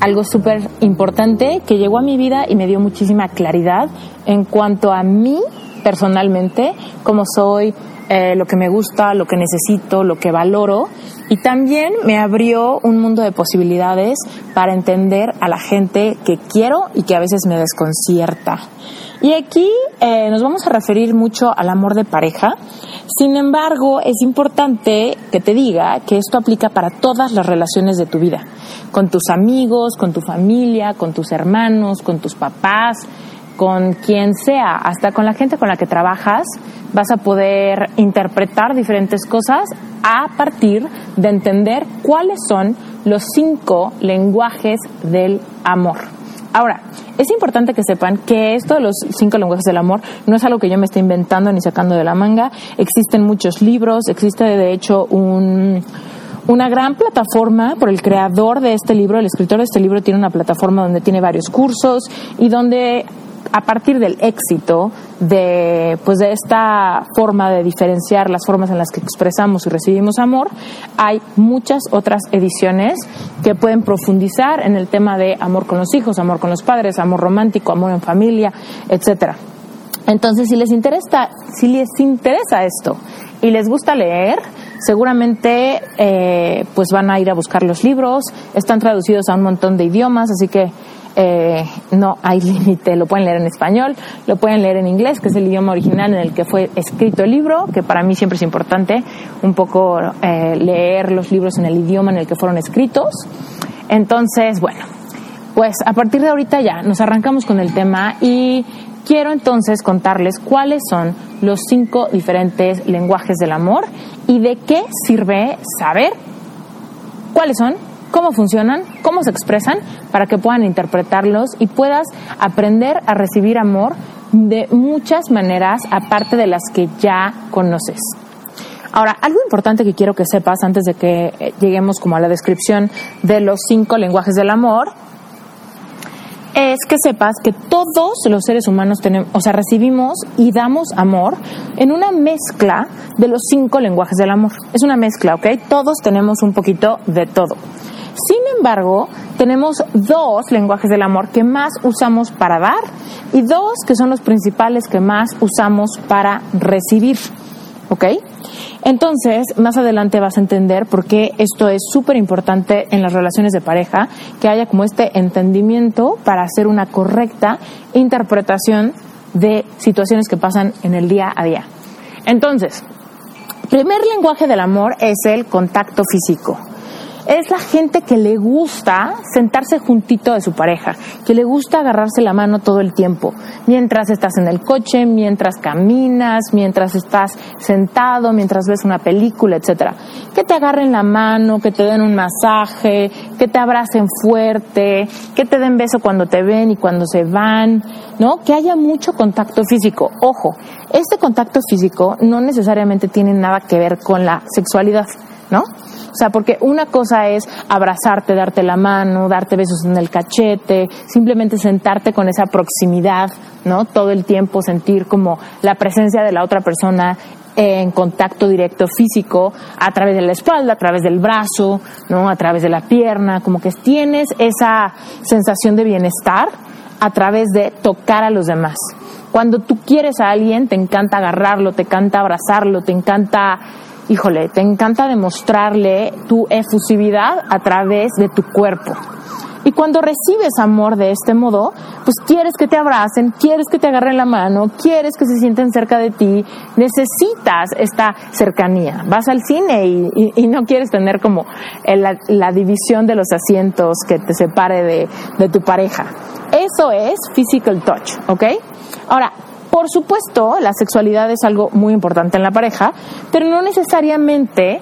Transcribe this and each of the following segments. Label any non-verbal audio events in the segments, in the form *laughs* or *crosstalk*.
algo súper importante que llegó a mi vida y me dio muchísima claridad en cuanto a mí personalmente, cómo soy, eh, lo que me gusta, lo que necesito, lo que valoro. Y también me abrió un mundo de posibilidades para entender a la gente que quiero y que a veces me desconcierta. Y aquí eh, nos vamos a referir mucho al amor de pareja. Sin embargo, es importante que te diga que esto aplica para todas las relaciones de tu vida, con tus amigos, con tu familia, con tus hermanos, con tus papás, con quien sea, hasta con la gente con la que trabajas, vas a poder interpretar diferentes cosas a partir de entender cuáles son los cinco lenguajes del amor. Ahora, es importante que sepan que esto de los cinco lenguajes del amor no es algo que yo me esté inventando ni sacando de la manga. Existen muchos libros, existe de hecho un, una gran plataforma por el creador de este libro, el escritor de este libro tiene una plataforma donde tiene varios cursos y donde a partir del éxito de, pues de esta forma de diferenciar las formas en las que expresamos y recibimos amor, hay muchas otras ediciones que pueden profundizar en el tema de amor con los hijos, amor con los padres, amor romántico, amor en familia, etcétera. Entonces, si les interesa, si les interesa esto y les gusta leer, seguramente eh, pues van a ir a buscar los libros, están traducidos a un montón de idiomas, así que eh, no hay *laughs* límite, lo pueden leer en español, lo pueden leer en inglés, que es el idioma original en el que fue escrito el libro, que para mí siempre es importante un poco eh, leer los libros en el idioma en el que fueron escritos. Entonces, bueno, pues a partir de ahorita ya nos arrancamos con el tema y quiero entonces contarles cuáles son los cinco diferentes lenguajes del amor y de qué sirve saber cuáles son cómo funcionan, cómo se expresan, para que puedan interpretarlos y puedas aprender a recibir amor de muchas maneras, aparte de las que ya conoces. Ahora, algo importante que quiero que sepas antes de que eh, lleguemos como a la descripción de los cinco lenguajes del amor, es que sepas que todos los seres humanos tenemos, o sea, recibimos y damos amor en una mezcla de los cinco lenguajes del amor. Es una mezcla, ¿ok? Todos tenemos un poquito de todo. Sin embargo, tenemos dos lenguajes del amor que más usamos para dar y dos que son los principales que más usamos para recibir. ¿Ok? Entonces, más adelante vas a entender por qué esto es súper importante en las relaciones de pareja, que haya como este entendimiento para hacer una correcta interpretación de situaciones que pasan en el día a día. Entonces, primer lenguaje del amor es el contacto físico es la gente que le gusta sentarse juntito de su pareja, que le gusta agarrarse la mano todo el tiempo, mientras estás en el coche, mientras caminas, mientras estás sentado, mientras ves una película, etcétera. Que te agarren la mano, que te den un masaje, que te abracen fuerte, que te den beso cuando te ven y cuando se van, ¿no? Que haya mucho contacto físico. Ojo, este contacto físico no necesariamente tiene nada que ver con la sexualidad, ¿no? Sea, porque una cosa es abrazarte, darte la mano, darte besos en el cachete, simplemente sentarte con esa proximidad, ¿no? Todo el tiempo sentir como la presencia de la otra persona en contacto directo físico a través de la espalda, a través del brazo, ¿no? A través de la pierna, como que tienes esa sensación de bienestar a través de tocar a los demás. Cuando tú quieres a alguien, te encanta agarrarlo, te encanta abrazarlo, te encanta híjole, te encanta demostrarle tu efusividad a través de tu cuerpo. Y cuando recibes amor de este modo, pues quieres que te abracen, quieres que te agarren la mano, quieres que se sienten cerca de ti, necesitas esta cercanía. Vas al cine y, no quieres tener como la, división de los asientos que te separe de, de tu pareja. Eso es physical touch, ¿ok? Ahora, por supuesto, la sexualidad es algo muy importante en la pareja, pero no necesariamente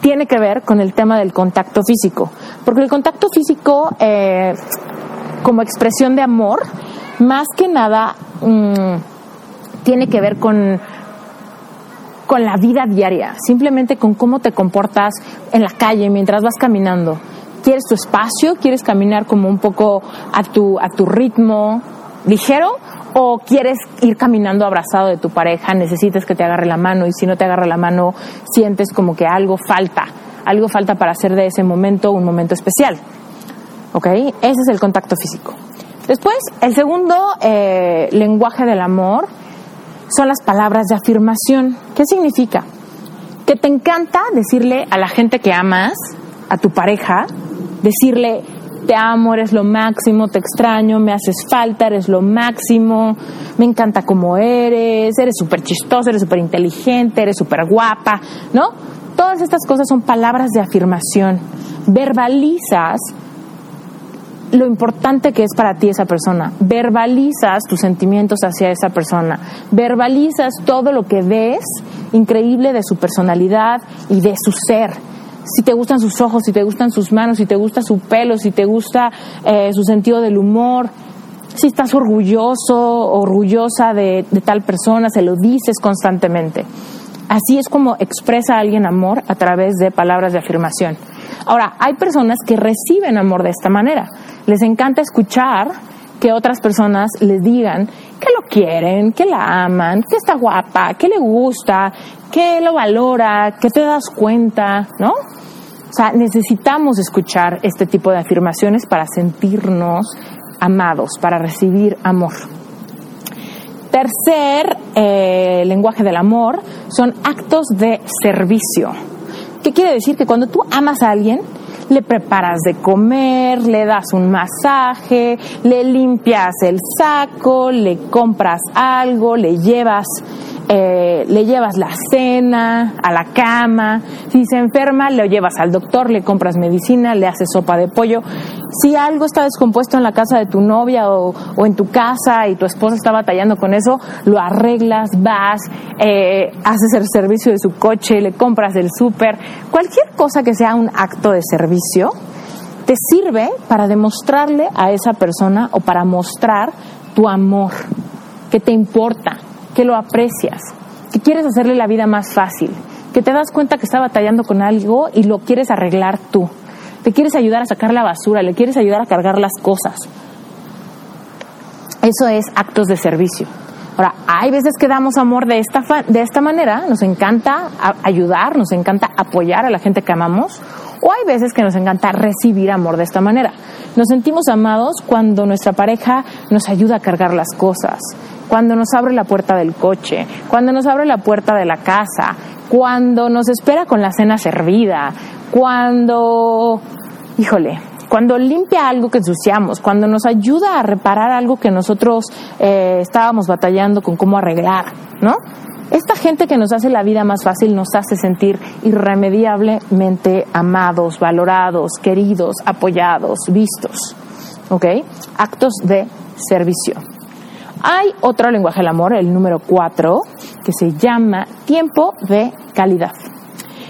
tiene que ver con el tema del contacto físico, porque el contacto físico eh, como expresión de amor, más que nada mm, tiene que ver con con la vida diaria, simplemente con cómo te comportas en la calle mientras vas caminando. ¿Quieres tu espacio? ¿Quieres caminar como un poco a tu, a tu ritmo ligero? o quieres ir caminando abrazado de tu pareja, necesitas que te agarre la mano y si no te agarra la mano sientes como que algo falta, algo falta para hacer de ese momento un momento especial. ¿Ok? Ese es el contacto físico. Después, el segundo eh, lenguaje del amor son las palabras de afirmación. ¿Qué significa? Que te encanta decirle a la gente que amas, a tu pareja, decirle, te amo, eres lo máximo, te extraño, me haces falta, eres lo máximo, me encanta como eres, eres súper chistoso, eres súper inteligente, eres súper guapa, ¿no? Todas estas cosas son palabras de afirmación. Verbalizas lo importante que es para ti esa persona. Verbalizas tus sentimientos hacia esa persona. Verbalizas todo lo que ves increíble de su personalidad y de su ser si te gustan sus ojos, si te gustan sus manos, si te gusta su pelo, si te gusta eh, su sentido del humor, si estás orgulloso, orgullosa de, tal persona, se lo dices constantemente. Así es como expresa alguien amor a través de palabras de afirmación. Ahora, hay personas que reciben amor de esta manera. Les encanta escuchar que otras personas les digan que lo quieren, que la aman, que está guapa, que le gusta, que lo valora, que te das cuenta, ¿no? O sea, necesitamos escuchar este tipo de afirmaciones para sentirnos amados, para recibir amor. Tercer eh, lenguaje del amor son actos de servicio. ¿Qué quiere decir? Que cuando tú amas a alguien, le preparas de comer, le das un masaje, le limpias el saco, le compras algo, le llevas eh, le llevas la cena, a la cama, si se enferma, le llevas al doctor, le compras medicina, le haces sopa de pollo. Si algo está descompuesto en la casa de tu novia o, en tu casa y tu esposa está batallando con eso, lo arreglas, vas, eh, haces el servicio de su coche, le compras el súper, cualquier cosa que sea un acto de servicio, te sirve para demostrarle a esa persona o para mostrar tu amor, que te importa, que lo aprecias, que quieres hacerle la vida más fácil, que te das cuenta que está batallando con algo y lo quieres arreglar tú. Te quieres ayudar a sacar la basura, le quieres ayudar a cargar las cosas. Eso es actos de servicio. Ahora, hay veces que damos amor de esta, de esta manera, nos encanta ayudar, nos encanta apoyar a la gente que amamos, o hay veces que nos encanta recibir amor de esta manera. Nos sentimos amados cuando nuestra pareja nos ayuda a cargar las cosas, cuando nos abre la puerta del coche, cuando nos abre la puerta de la casa, cuando nos espera con la cena servida, cuando, híjole, cuando limpia algo que ensuciamos, cuando nos ayuda a reparar algo que nosotros eh, estábamos batallando con cómo arreglar, ¿no? Esta gente que nos hace la vida más fácil nos hace sentir irremediablemente amados, valorados, queridos, apoyados, vistos. ¿Ok? Actos de servicio. Hay otro lenguaje del amor, el número cuatro, que se llama tiempo de calidad.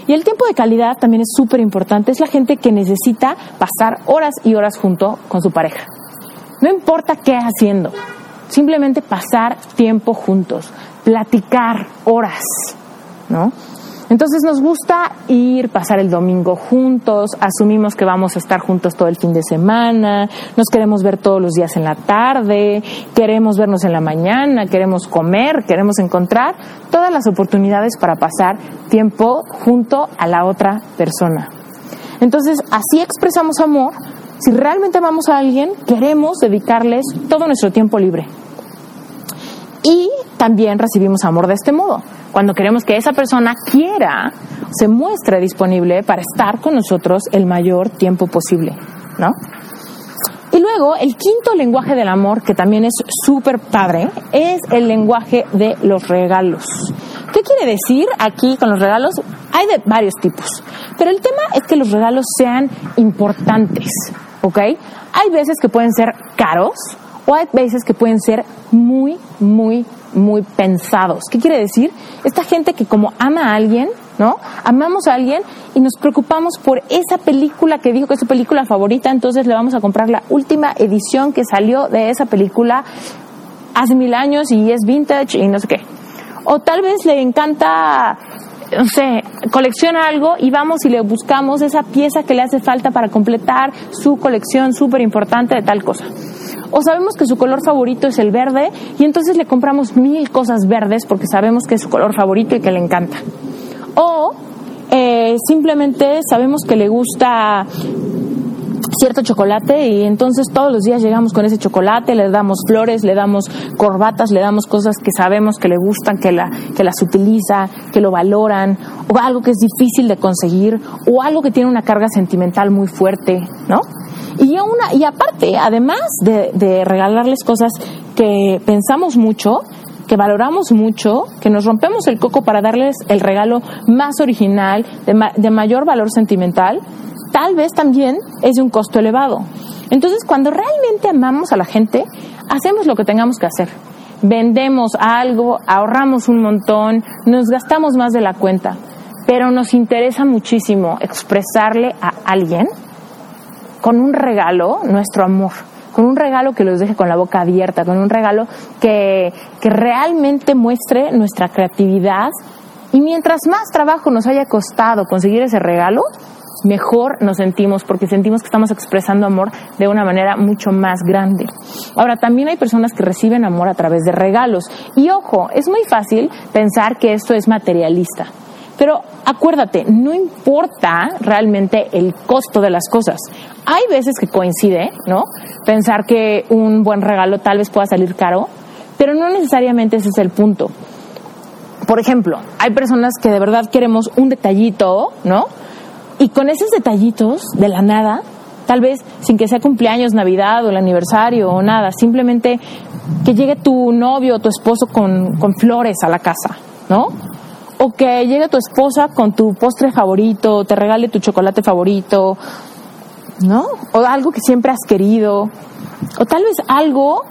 Y el tiempo de calidad también es súper importante. Es la gente que necesita pasar horas y horas junto con su pareja. No importa qué haciendo, simplemente pasar tiempo juntos, platicar horas, ¿no? Entonces nos gusta ir, pasar el domingo juntos, asumimos que vamos a estar juntos todo el fin de semana, nos queremos ver todos los días en la tarde, queremos vernos en la mañana, queremos comer, queremos encontrar todas las oportunidades para pasar tiempo junto a la otra persona. Entonces así expresamos amor. Si realmente amamos a alguien, queremos dedicarles todo nuestro tiempo libre. Y también recibimos amor de este modo cuando queremos que esa persona quiera, se muestre disponible para estar con nosotros el mayor tiempo posible, ¿no? Y luego, el quinto lenguaje del amor, que también es súper padre, es el lenguaje de los regalos. ¿Qué quiere decir aquí con los regalos? Hay de varios tipos, pero el tema es que los regalos sean importantes, ¿ok? Hay veces que pueden ser caros o hay veces que pueden ser muy, muy, muy pensados. ¿Qué quiere decir? Esta gente que como ama a alguien, ¿no? Amamos a alguien y nos preocupamos por esa película que dijo que es su película favorita, entonces le vamos a comprar la última edición que salió de esa película hace mil años y es vintage y no sé qué. O tal vez le encanta, no sé, colecciona algo y vamos y le buscamos esa pieza que le hace falta para completar su colección súper importante de tal cosa. O sabemos que su color favorito es el verde y entonces le compramos mil cosas verdes porque sabemos que es su color favorito y que le encanta. O eh, simplemente sabemos que le gusta cierto chocolate y entonces todos los días llegamos con ese chocolate, le damos flores, le damos corbatas, le damos cosas que sabemos que le gustan, que, la, que las utiliza, que lo valoran, o algo que es difícil de conseguir, o algo que tiene una carga sentimental muy fuerte, ¿no? Y, una, y aparte, además de, de regalarles cosas que pensamos mucho, que valoramos mucho, que nos rompemos el coco para darles el regalo más original, de, de mayor valor sentimental, tal vez también es de un costo elevado. Entonces, cuando realmente amamos a la gente, hacemos lo que tengamos que hacer. Vendemos algo, ahorramos un montón, nos gastamos más de la cuenta, pero nos interesa muchísimo expresarle a alguien con un regalo nuestro amor, con un regalo que los deje con la boca abierta, con un regalo que, que realmente muestre nuestra creatividad. Y mientras más trabajo nos haya costado conseguir ese regalo, mejor nos sentimos porque sentimos que estamos expresando amor de una manera mucho más grande. Ahora, también hay personas que reciben amor a través de regalos. Y ojo, es muy fácil pensar que esto es materialista. Pero acuérdate, no importa realmente el costo de las cosas. Hay veces que coincide, ¿no? Pensar que un buen regalo tal vez pueda salir caro, pero no necesariamente ese es el punto. Por ejemplo, hay personas que de verdad queremos un detallito, ¿no? Y con esos detallitos de la nada, tal vez sin que sea cumpleaños, Navidad o el aniversario o nada, simplemente que llegue tu novio o tu esposo con, con flores a la casa, ¿no? O que llegue tu esposa con tu postre favorito, te regale tu chocolate favorito, ¿no? O algo que siempre has querido. O tal vez algo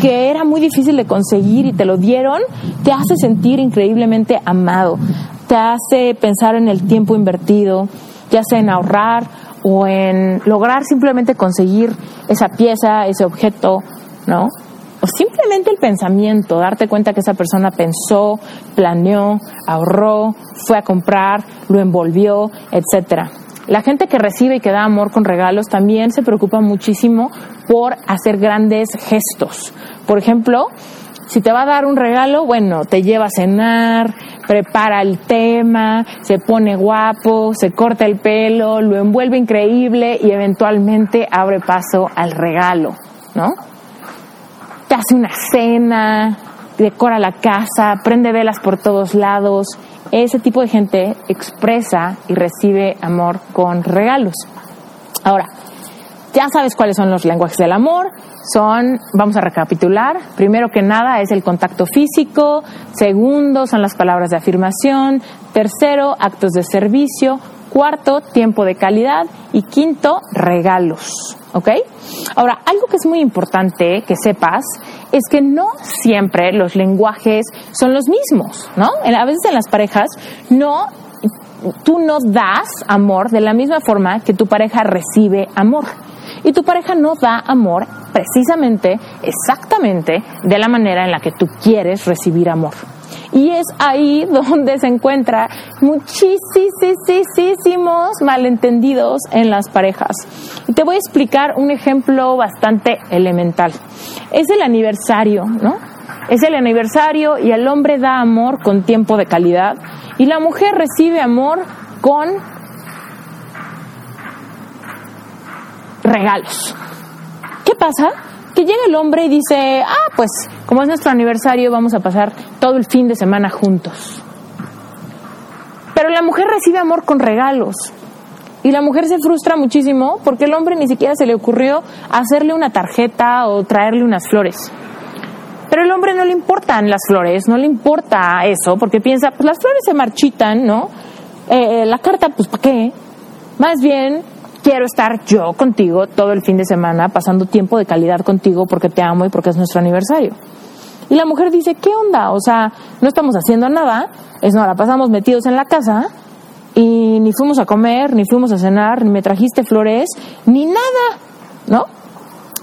que era muy difícil de conseguir y te lo dieron, te hace sentir increíblemente amado te hace pensar en el tiempo invertido, ya sea en ahorrar o en lograr simplemente conseguir esa pieza, ese objeto, ¿no? O simplemente el pensamiento, darte cuenta que esa persona pensó, planeó, ahorró, fue a comprar, lo envolvió, etcétera. La gente que recibe y que da amor con regalos también se preocupa muchísimo por hacer grandes gestos. Por ejemplo, si te va a dar un regalo, bueno, te lleva a cenar, prepara el tema, se pone guapo, se corta el pelo, lo envuelve increíble y eventualmente abre paso al regalo, ¿no? Te hace una cena, decora la casa, prende velas por todos lados. Ese tipo de gente expresa y recibe amor con regalos. Ahora, ya sabes cuáles son los lenguajes del amor. Son, vamos a recapitular, primero que nada es el contacto físico, segundo son las palabras de afirmación, tercero actos de servicio, cuarto tiempo de calidad y quinto regalos. ¿Ok? Ahora, algo que es muy importante que sepas es que no siempre los lenguajes son los mismos, ¿no? A veces en las parejas no tú no das amor de la misma forma que tu pareja recibe amor y tu pareja no da amor precisamente, exactamente, de la manera en la que tú quieres recibir amor. Y es ahí *laughs* donde se encuentra muchísimos malentendidos en las parejas. Y te voy a explicar un ejemplo bastante elemental. Es el aniversario, ¿no? Es el aniversario y el hombre da amor con tiempo de calidad y la mujer recibe amor con regalos. ¿Qué pasa? Que llega el hombre y dice, ah, pues como es nuestro aniversario vamos a pasar todo el fin de semana juntos. Pero la mujer recibe amor con regalos. Y la mujer se frustra muchísimo porque el hombre ni siquiera se le ocurrió hacerle una tarjeta o traerle unas flores. Pero el hombre no le importan las flores, no le importa eso, porque piensa, pues las flores se marchitan, ¿no? Eh, eh, la carta, pues ¿para qué? Más bien, quiero estar yo contigo todo el fin de semana, pasando tiempo de calidad contigo porque te amo y porque es nuestro aniversario. Y la mujer dice, ¿qué onda? O sea, no estamos haciendo nada, es no, la pasamos metidos en la casa y ni fuimos a comer, ni fuimos a cenar, ni me trajiste flores, ni nada, ¿no?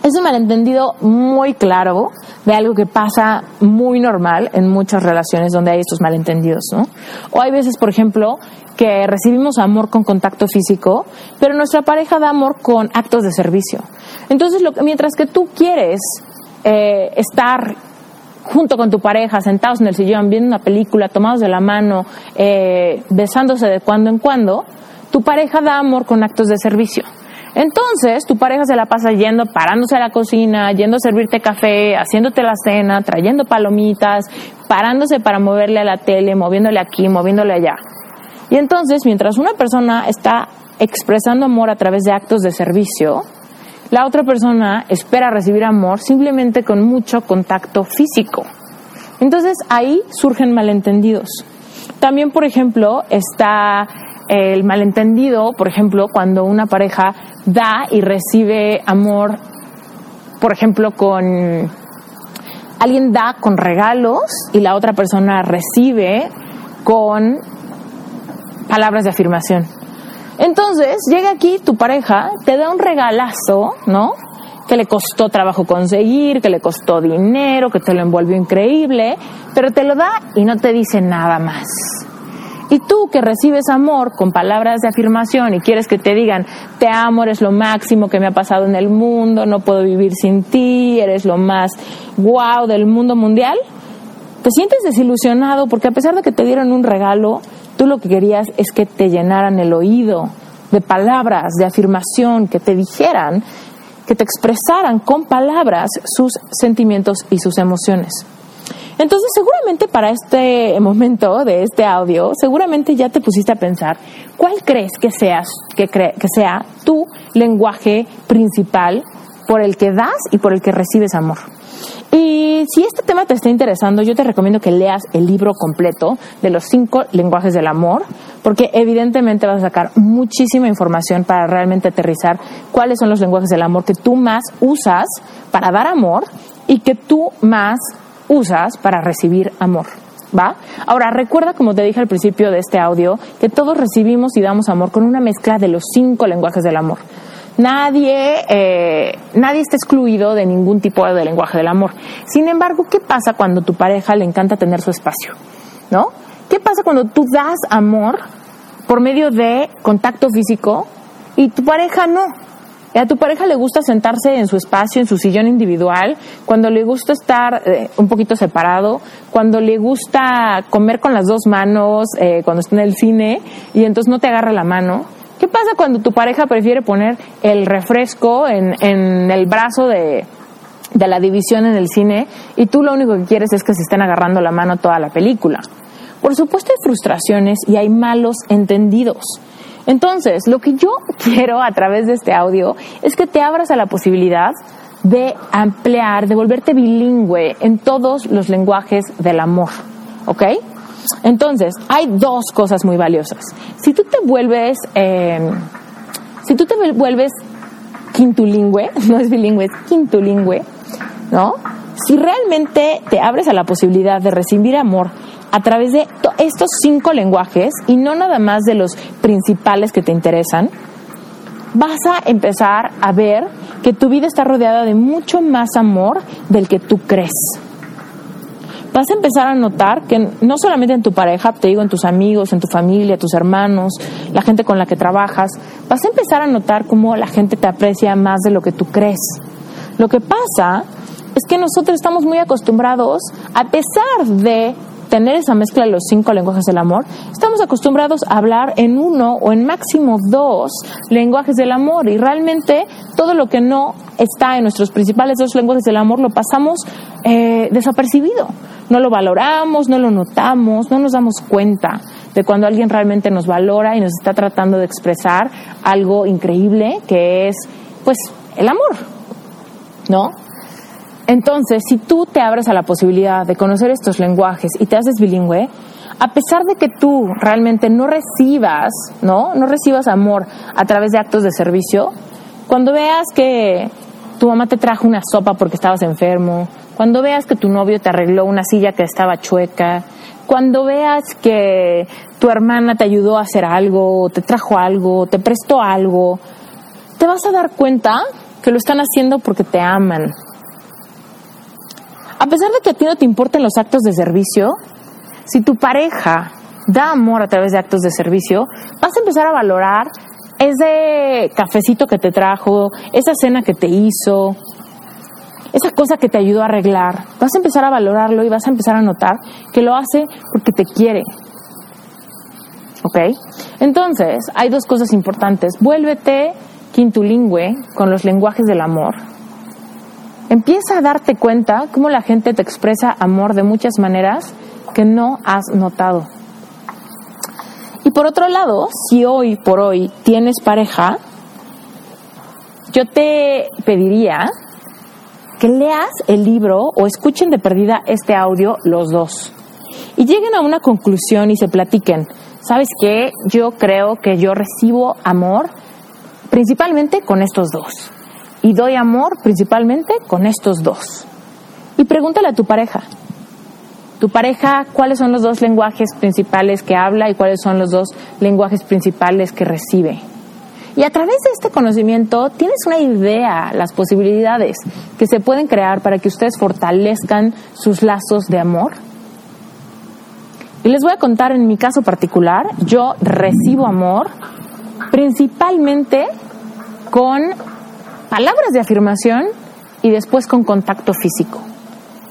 Es un malentendido muy claro de algo que pasa muy normal en muchas relaciones donde hay estos malentendidos, ¿no? O hay veces, por ejemplo, que recibimos amor con contacto físico, pero nuestra pareja da amor con actos de servicio. Entonces, lo, mientras que tú quieres eh, estar junto con tu pareja, sentados en el sillón, viendo una película, tomados de la mano, eh, besándose de cuando en cuando, tu pareja da amor con actos de servicio. Entonces, tu pareja se la pasa yendo, parándose a la cocina, yendo a servirte café, haciéndote la cena, trayendo palomitas, parándose para moverle a la tele, moviéndole aquí, moviéndole allá. Y entonces, mientras una persona está expresando amor a través de actos de servicio, la otra persona espera recibir amor simplemente con mucho contacto físico. Entonces ahí surgen malentendidos. También, por ejemplo, está el malentendido, por ejemplo, cuando una pareja da y recibe amor, por ejemplo, con alguien da con regalos y la otra persona recibe con palabras de afirmación. Entonces, llega aquí tu pareja, te da un regalazo, ¿no? Que le costó trabajo conseguir, que le costó dinero, que te lo envolvió increíble, pero te lo da y no te dice nada más. Y tú que recibes amor con palabras de afirmación y quieres que te digan, te amo, eres lo máximo que me ha pasado en el mundo, no puedo vivir sin ti, eres lo más guau del mundo mundial, te sientes desilusionado porque a pesar de que te dieron un regalo, tú lo que querías es que te llenaran el oído de palabras de afirmación, que te dijeran, que te expresaran con palabras sus sentimientos y sus emociones. Entonces, seguramente para este momento de este audio, seguramente ya te pusiste a pensar, ¿cuál crees que, seas, que, que sea tu lenguaje principal por el que das y por el que recibes amor? Y si este tema te está interesando, yo te recomiendo que leas el libro completo de los cinco lenguajes del amor, porque evidentemente vas a sacar muchísima información para realmente aterrizar cuáles son los lenguajes del amor que tú más usas para dar amor y que tú más usas para recibir amor. ¿Va? Ahora, recuerda, como te dije al principio de este audio, que todos recibimos y damos amor con una mezcla de los cinco lenguajes del amor. Nadie, eh, nadie está excluido de ningún tipo de lenguaje del amor. Sin embargo, ¿qué pasa cuando tu pareja le encanta tener su espacio? ¿No? ¿Qué pasa cuando tú das amor por medio de contacto físico y tu pareja no? A tu pareja le gusta sentarse en su espacio, en su sillón individual, cuando le gusta estar eh, un poquito separado, cuando le gusta comer con las dos manos, eh, cuando está en el cine y entonces no te agarra la mano. ¿Qué pasa cuando tu pareja prefiere poner el refresco en, en el brazo de, de la división en el cine y tú lo único que quieres es que se estén agarrando la mano toda la película? Por supuesto hay frustraciones y hay malos entendidos. Entonces, lo que yo *laughs* quiero a través de este audio es que te abras a la posibilidad de ampliar, de volverte bilingüe en todos los lenguajes del amor. ¿Ok? Entonces, hay dos cosas muy valiosas. Si tú te vuelves, em, si tú te vuelves quintulingüe, *laughs* no es bilingüe, es quintulingüe, ¿no? Si realmente te abres a la posibilidad de recibir amor a través de estos cinco lenguajes y no nada más de los principales que te interesan, vas a empezar a ver que tu vida está rodeada de mucho más amor del que tú crees. Vas a empezar a notar que no solamente en tu pareja, te digo en tus amigos, en tu familia, tus hermanos, la gente con la que trabajas, vas a empezar a notar cómo la gente te aprecia más de lo que tú crees. Lo que pasa es que nosotros estamos muy acostumbrados, a pesar de tener esa mezcla de los cinco lenguajes del amor, estamos acostumbrados a hablar en uno o en máximo dos lenguajes del amor y realmente todo lo que no está en nuestros principales dos lenguajes del amor lo pasamos eh, desapercibido. no lo valoramos, no lo notamos, no nos damos cuenta de cuando alguien realmente nos valora y nos está tratando de expresar algo increíble que es, pues, el amor, ¿no? Entonces, si tú te abres a la posibilidad de conocer estos lenguajes y te haces bilingüe, a pesar de que tú realmente no recibas, ¿no? No recibas amor a través de actos de servicio, cuando veas que tu mamá te trajo una sopa porque estabas enfermo, cuando veas que tu novio te arregló una silla que estaba chueca, cuando veas que tu hermana te ayudó a hacer algo, te trajo algo, te prestó algo, te vas a dar cuenta que lo están haciendo porque te aman. A pesar de que a ti no te importen los actos de servicio, si tu pareja da amor a través de actos de servicio, vas a empezar a valorar ese cafecito que te trajo, esa cena que te hizo, esa cosa que te ayudó a arreglar. Vas a empezar a valorarlo y vas a empezar a notar que lo hace porque te quiere. ¿Ok? Entonces, hay dos cosas importantes. Vuélvete quintulingüe con los lenguajes del amor. Empieza a darte cuenta cómo la gente te expresa amor de muchas maneras que no has notado. Y por otro lado, si hoy por hoy tienes pareja, yo te pediría que leas el libro o escuchen de perdida este audio los dos y lleguen a una conclusión y se platiquen. ¿Sabes qué? Yo creo que yo recibo amor principalmente con estos dos y doy amor principalmente con estos dos. Y pregúntale a tu pareja, tu pareja, cuáles son los dos lenguajes principales que habla y cuáles son los dos lenguajes principales que recibe. Y a través de este conocimiento tienes una idea, las posibilidades que se pueden crear para que ustedes fortalezcan sus lazos de amor. Y les voy a contar en mi caso particular, yo recibo amor principalmente con palabras de afirmación y después con contacto físico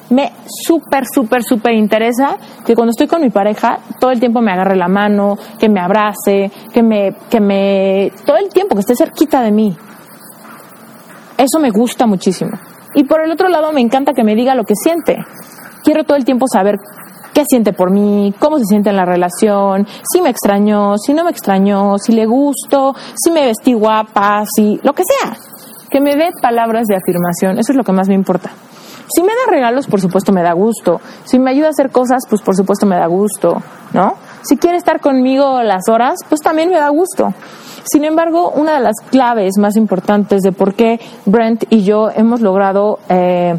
me súper, súper, súper interesa que cuando estoy con mi pareja, todo el tiempo me agarre la mano, que me abrace, que me, que me, todo el tiempo que esté cerquita de mí. Eso me gusta muchísimo. Y por el otro lado, me encanta que me diga lo que siente. Quiero todo el tiempo saber qué siente por mí, cómo se siente en la relación, si me extrañó, si no me extrañó, si le gusto, si me vestí guapa, si lo que sea. Que me dé palabras de afirmación, eso es lo que más me importa. Si me da regalos, por supuesto me da gusto. Si me ayuda a hacer cosas, pues por supuesto me da gusto, ¿no? Si quiere estar conmigo las horas, pues también me da gusto. Sin embargo, una de las claves más importantes de por qué Brent y yo hemos logrado eh,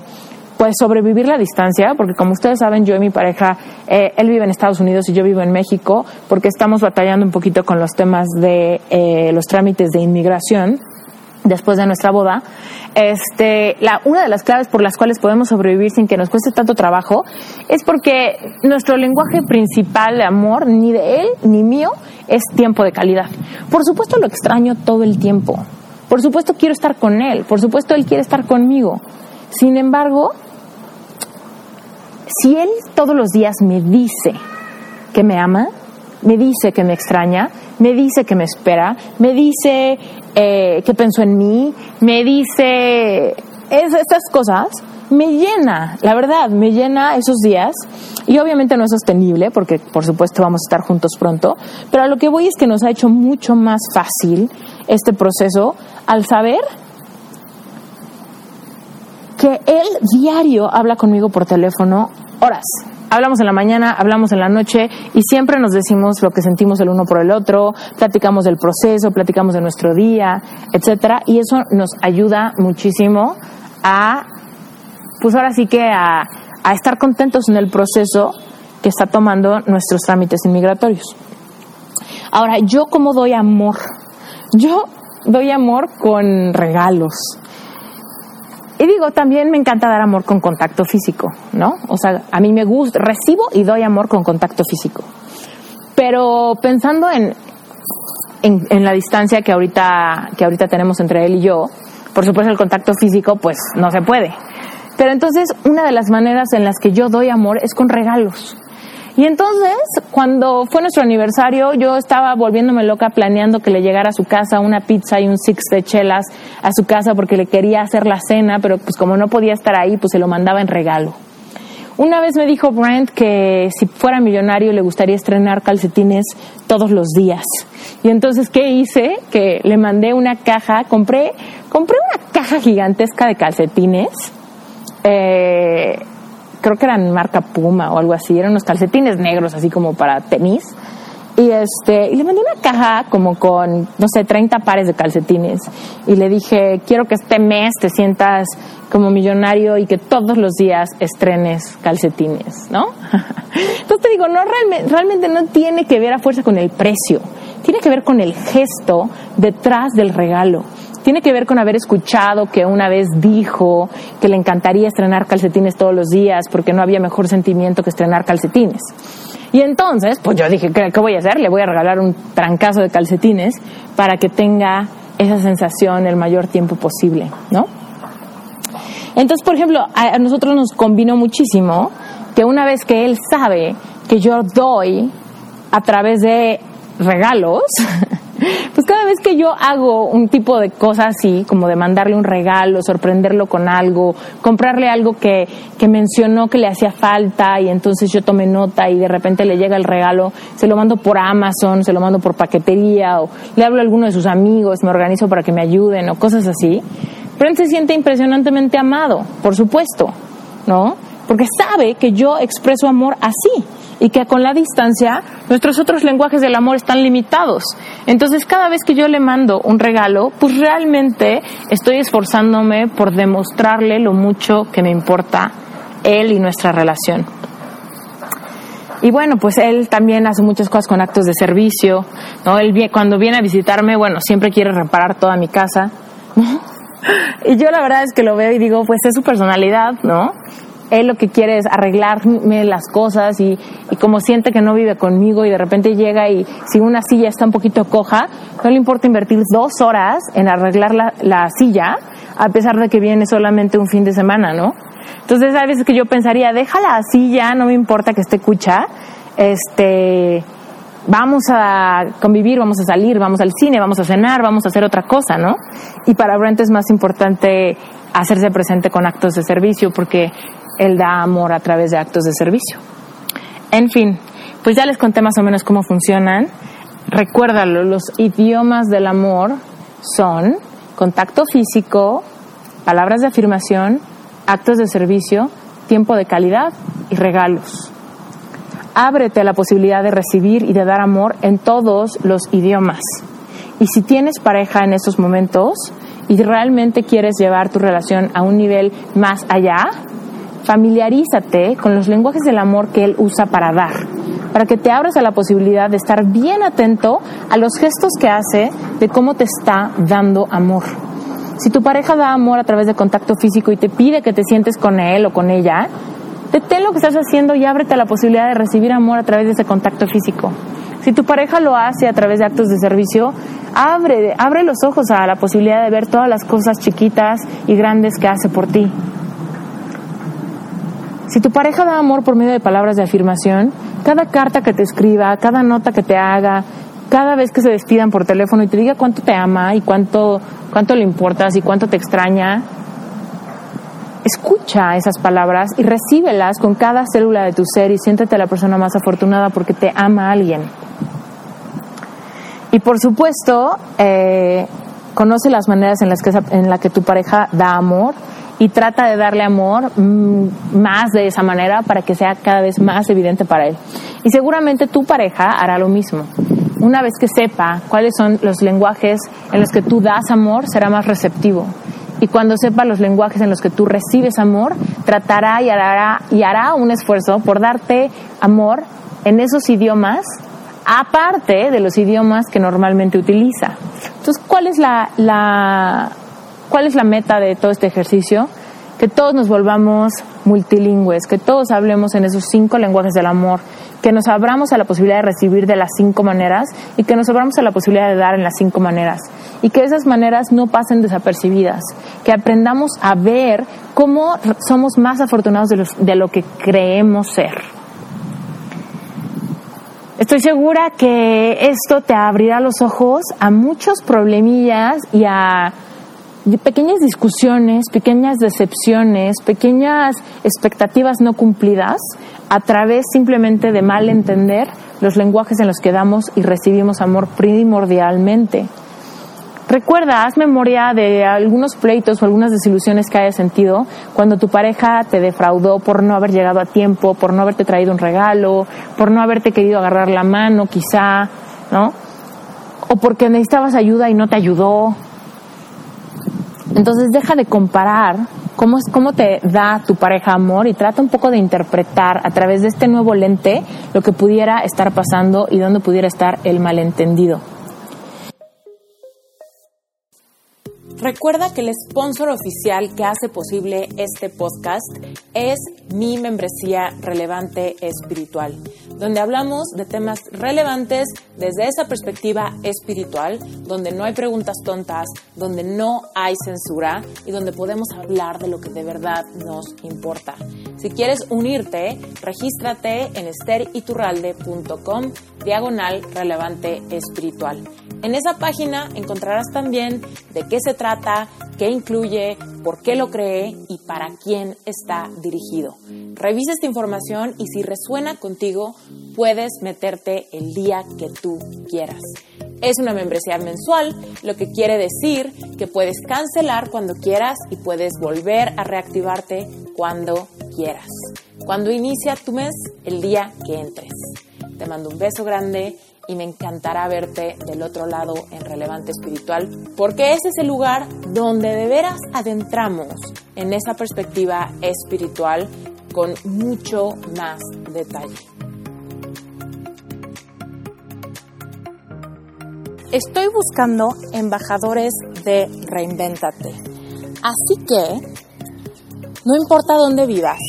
pues sobrevivir la distancia, porque como ustedes saben, yo y mi pareja, eh, él vive en Estados Unidos y yo vivo en México, porque estamos batallando un poquito con los temas de eh, los trámites de inmigración después de nuestra boda, este, la, una de las claves por las cuales podemos sobrevivir sin que nos cueste tanto trabajo es porque nuestro lenguaje principal de amor, ni de él ni mío, es tiempo de calidad. Por supuesto lo extraño todo el tiempo. Por supuesto quiero estar con él. Por supuesto él quiere estar conmigo. Sin embargo, si él todos los días me dice que me ama, me dice que me extraña, me dice que me espera, me dice eh, que pensó en mí, me dice es, estas cosas, me llena, la verdad, me llena esos días. Y obviamente no es sostenible, porque por supuesto vamos a estar juntos pronto, pero a lo que voy es que nos ha hecho mucho más fácil este proceso al saber que él diario habla conmigo por teléfono horas, hablamos en la mañana, hablamos en la noche y siempre nos decimos lo que sentimos el uno por el otro, platicamos del proceso, platicamos de nuestro día, etcétera, y eso nos ayuda muchísimo a, pues ahora sí que a, a estar contentos en el proceso que está tomando nuestros trámites inmigratorios. Ahora, ¿yo cómo doy amor? Yo doy amor con regalos. Y digo, también me encanta dar amor con contacto físico, ¿no? O sea, a mí me gusta, recibo y doy amor con contacto físico. Pero pensando en, en, la distancia que ahorita, que ahorita tenemos entre él y yo, por supuesto el contacto físico pues no se puede. Pero entonces una de las maneras en las que yo doy amor es con regalos. Y entonces, cuando fue nuestro aniversario, yo estaba volviéndome loca planeando que le llegara a su casa una pizza y un six de chelas a su casa porque le quería hacer la cena, pero pues como no podía estar ahí, pues se lo mandaba en regalo. Una vez me dijo Brent que si fuera millonario le gustaría estrenar calcetines todos los días. Y entonces, ¿qué hice? Que le mandé una caja, compré, compré una caja gigantesca de calcetines. Eh, creo que eran marca Puma o algo así, eran unos calcetines negros así como para tenis. Y, este, y le mandé una caja como con, no sé, 30 pares de calcetines. Y le dije, quiero que este mes te sientas como millonario y que todos los días estrenes calcetines, ¿no? *laughs* Entonces te digo, no realmente, realmente no tiene que ver a fuerza con el precio, tiene que ver con el gesto detrás del regalo. Tiene que ver con haber escuchado que una vez dijo que le encantaría estrenar calcetines todos los días porque no había mejor sentimiento que estrenar calcetines. Y entonces, pues yo dije, ¿qué, voy a hacer? Le voy a regalar un trancazo de calcetines para que tenga esa sensación el mayor tiempo posible, ¿no? Entonces, por ejemplo, a, nosotros nos combinó muchísimo que una vez que él sabe que yo doy a través de regalos, *laughs* pues cada vez que yo hago un tipo de cosa así, como de mandarle un regalo, sorprenderlo con algo, comprarle algo que, que mencionó que le hacía falta y entonces yo tomé nota y de repente le llega el regalo, se lo mando por Amazon, se lo mando por paquetería o le hablo a alguno de sus amigos, me organizo para que me ayuden o cosas así. Pero se siente impresionantemente amado, por supuesto, ¿no? Porque sabe que yo expreso amor así y que con la distancia nuestros otros lenguajes del amor están limitados. Entonces cada vez que yo le mando un regalo, pues realmente estoy esforzándome por demostrarle lo mucho que me importa él y nuestra relación. Y bueno, pues él también hace muchas cosas con actos de servicio, ¿no? Él cuando viene a visitarme, bueno, siempre quiere reparar toda mi casa, *laughs* Y yo la verdad es que lo veo y digo, pues es su personalidad, ¿no? Él lo que quiere es arreglarme las cosas y, como siente que no vive conmigo y de repente llega y si una silla está un poquito coja, no le importa invertir dos horas en arreglar la, la silla, a pesar de que viene solamente un fin de semana, ¿no? Entonces hay veces que yo pensaría, déjala así ya, no me importa que esté cucha, este, vamos a convivir, vamos a salir, vamos al cine, vamos a cenar, vamos a hacer otra cosa, ¿no? Y para Brent es más importante hacerse presente con actos de servicio porque él da amor a través de actos de servicio. En fin, pues ya les conté más o menos cómo funcionan. Recuérdalo, los idiomas del amor son contacto físico, palabras de afirmación, actos de servicio, tiempo de calidad y regalos. Ábrete a la posibilidad de recibir y de dar amor en todos los idiomas. Y si tienes pareja en estos momentos y realmente quieres llevar tu relación a un nivel más allá, familiarízate con los lenguajes del amor que él usa para dar, para que te abras a la posibilidad de estar bien atento a los gestos que hace de cómo te está dando amor. Si tu pareja da amor a través de contacto físico y te pide que te sientes con él o con ella, detén lo que estás haciendo y ábrete a la posibilidad de recibir amor a través de ese contacto físico. Si tu pareja lo hace a través de actos de servicio, abre, abre los ojos a la posibilidad de ver todas las cosas chiquitas y grandes que hace por ti. Si tu pareja da amor por medio de palabras de afirmación, cada carta que te escriba, cada nota que te haga, cada vez que se despidan por teléfono y te diga cuánto te ama y cuánto, cuánto le importas y cuánto te extraña, escucha esas palabras y recíbelas con cada célula de tu ser y siéntete la persona más afortunada porque te ama alguien. Y por supuesto, eh, conoce las maneras en las que, en la que tu pareja da amor y trata de darle amor mm, más de esa manera para que sea cada vez más evidente para él. Y seguramente tu pareja hará lo mismo. Una vez que sepa cuáles son los lenguajes en los que tú das amor, será más receptivo. Y cuando sepa los lenguajes en los que tú recibes amor, tratará y hará, y hará un esfuerzo por darte amor en esos idiomas, aparte de los idiomas que normalmente utiliza. Entonces, ¿cuál es la, la ¿Cuál es la meta de todo este ejercicio? Que todos nos volvamos multilingües, que todos hablemos en esos cinco lenguajes del amor, que nos abramos a la posibilidad de recibir de las cinco maneras y que nos abramos a la posibilidad de dar en las cinco maneras y que esas maneras no pasen desapercibidas, que aprendamos a ver cómo somos más afortunados de, de lo que creemos ser. Estoy segura que esto te abrirá los ojos a muchos problemillas y a pequeñas discusiones, pequeñas decepciones, pequeñas expectativas no cumplidas a través simplemente de mal entender los lenguajes en los que damos y recibimos amor primordialmente. Recuerda, haz memoria de algunos pleitos o algunas desilusiones que hayas sentido cuando tu pareja te defraudó por no haber llegado a tiempo, por no haberte traído un regalo, por no haberte querido agarrar la mano quizá, ¿no? O porque necesitabas ayuda y no te ayudó. Entonces deja de comparar cómo, es, cómo te da tu pareja amor y trata un poco de interpretar a través de este nuevo lente lo que pudiera estar pasando y dónde pudiera estar el malentendido. Recuerda que el sponsor oficial que hace posible este podcast es mi membresía relevante espiritual, donde hablamos de temas relevantes desde esa perspectiva espiritual, donde no hay preguntas tontas, donde no hay censura y donde podemos hablar de lo que de verdad nos importa. Si quieres unirte, regístrate en esteriturralde.com diagonal relevante espiritual. En esa página encontrarás también de qué se trata, qué incluye, por qué lo cree y para quién está dirigido. Revisa esta información y si resuena contigo, puedes meterte el día que tú quieras. Es una membresía mensual, lo que quiere decir que puedes cancelar cuando quieras y puedes volver a reactivarte cuando quieras. Cuando inicia tu mes, el día que entres. Te mando un beso grande y me encantará verte del otro lado en Relevante Espiritual, porque ese es el lugar donde de veras adentramos en esa perspectiva espiritual con mucho más detalle. Estoy buscando embajadores de Reinventate. Así que, no importa dónde vivas,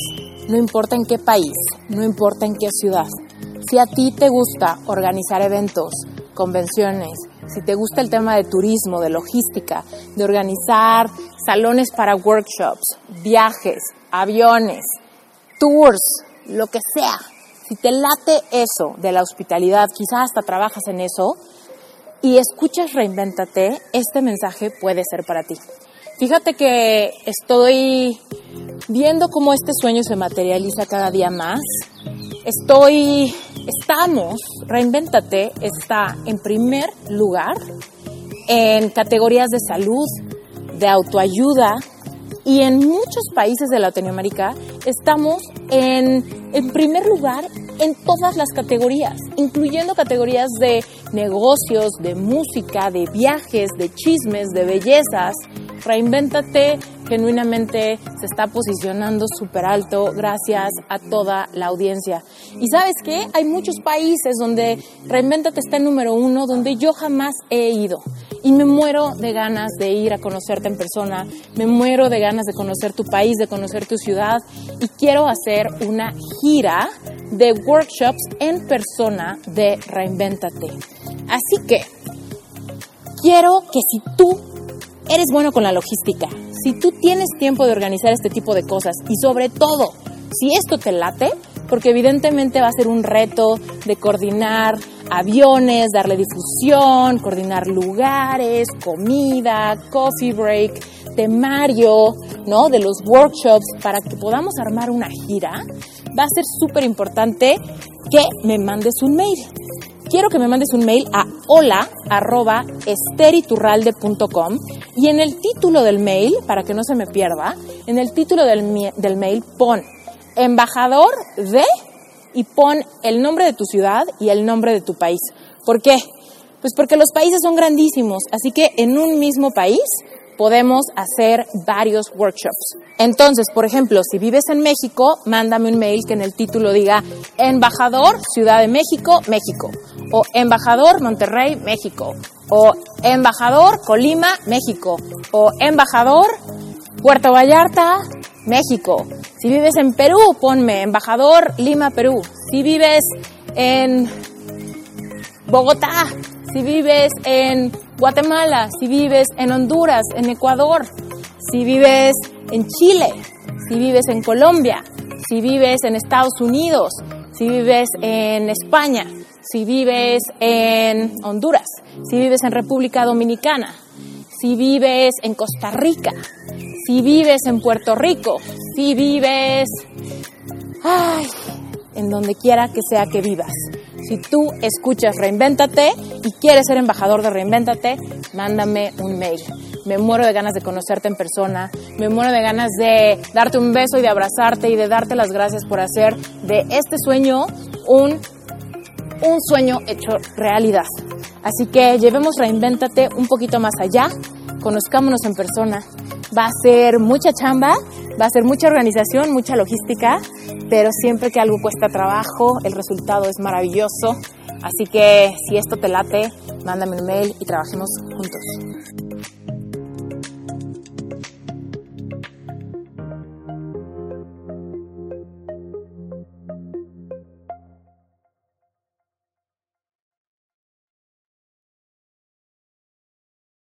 no importa en qué país, no importa en qué ciudad, si a ti te gusta organizar eventos, convenciones, si te gusta el tema de turismo, de logística, de organizar salones para workshops, viajes, aviones, tours, lo que sea, si te late eso de la hospitalidad, quizás hasta trabajas en eso, y escuchas Reinvéntate, este mensaje puede ser para ti. Fíjate que estoy viendo cómo este sueño se materializa cada día más. Estoy estamos, Reinventate está en primer lugar en categorías de salud, de autoayuda y en muchos países de Latinoamérica estamos en, en primer lugar en todas las categorías, incluyendo categorías de negocios, de música, de viajes, de chismes, de bellezas. Reinvéntate genuinamente se está posicionando súper alto gracias a toda la audiencia. Y sabes qué? Hay muchos países donde Reinventate está en número uno, donde yo jamás he ido. Y me muero de ganas de ir a conocerte en persona, me muero de ganas de conocer tu país, de conocer tu ciudad. Y quiero hacer una gira de workshops en persona de Reinventate. Así que quiero que si tú eres bueno con la logística, si tú tienes tiempo de organizar este tipo de cosas y sobre todo, si esto te late, porque evidentemente va a ser un reto de coordinar aviones, darle difusión, coordinar lugares, comida, coffee break, temario, ¿no? De los workshops para que podamos armar una gira, va a ser súper importante que me mandes un mail quiero que me mandes un mail a hola.esteriturralde.com y en el título del mail, para que no se me pierda, en el título del, del mail pon embajador de y pon el nombre de tu ciudad y el nombre de tu país. ¿Por qué? Pues porque los países son grandísimos, así que en un mismo país podemos hacer varios workshops. Entonces, por ejemplo, si vives en México, mándame un mail que en el título diga Embajador Ciudad de México, México, o Embajador Monterrey, México, o Embajador Colima, México, o Embajador Puerto Vallarta, México. Si vives en Perú, ponme Embajador Lima, Perú. Si vives en Bogotá, si vives en Guatemala, si vives en Honduras, en Ecuador, si vives en Chile, si vives en Colombia, si vives en Estados Unidos, si vives en España, si vives en Honduras, si vives en República Dominicana, si vives en Costa Rica, si vives en Puerto Rico, si vives ay, en donde quiera que sea que vivas. Si tú escuchas Reinvéntate y quieres ser embajador de Reinvéntate, mándame un mail. Me muero de ganas de conocerte en persona, me muero de ganas de darte un beso y de abrazarte y de darte las gracias por hacer de este sueño un, un sueño hecho realidad. Así que llevemos Reinvéntate un poquito más allá, conozcámonos en persona. Va a ser mucha chamba, va a ser mucha organización, mucha logística, pero siempre que algo cuesta trabajo, el resultado es maravilloso. Así que si esto te late, mándame un mail y trabajemos juntos.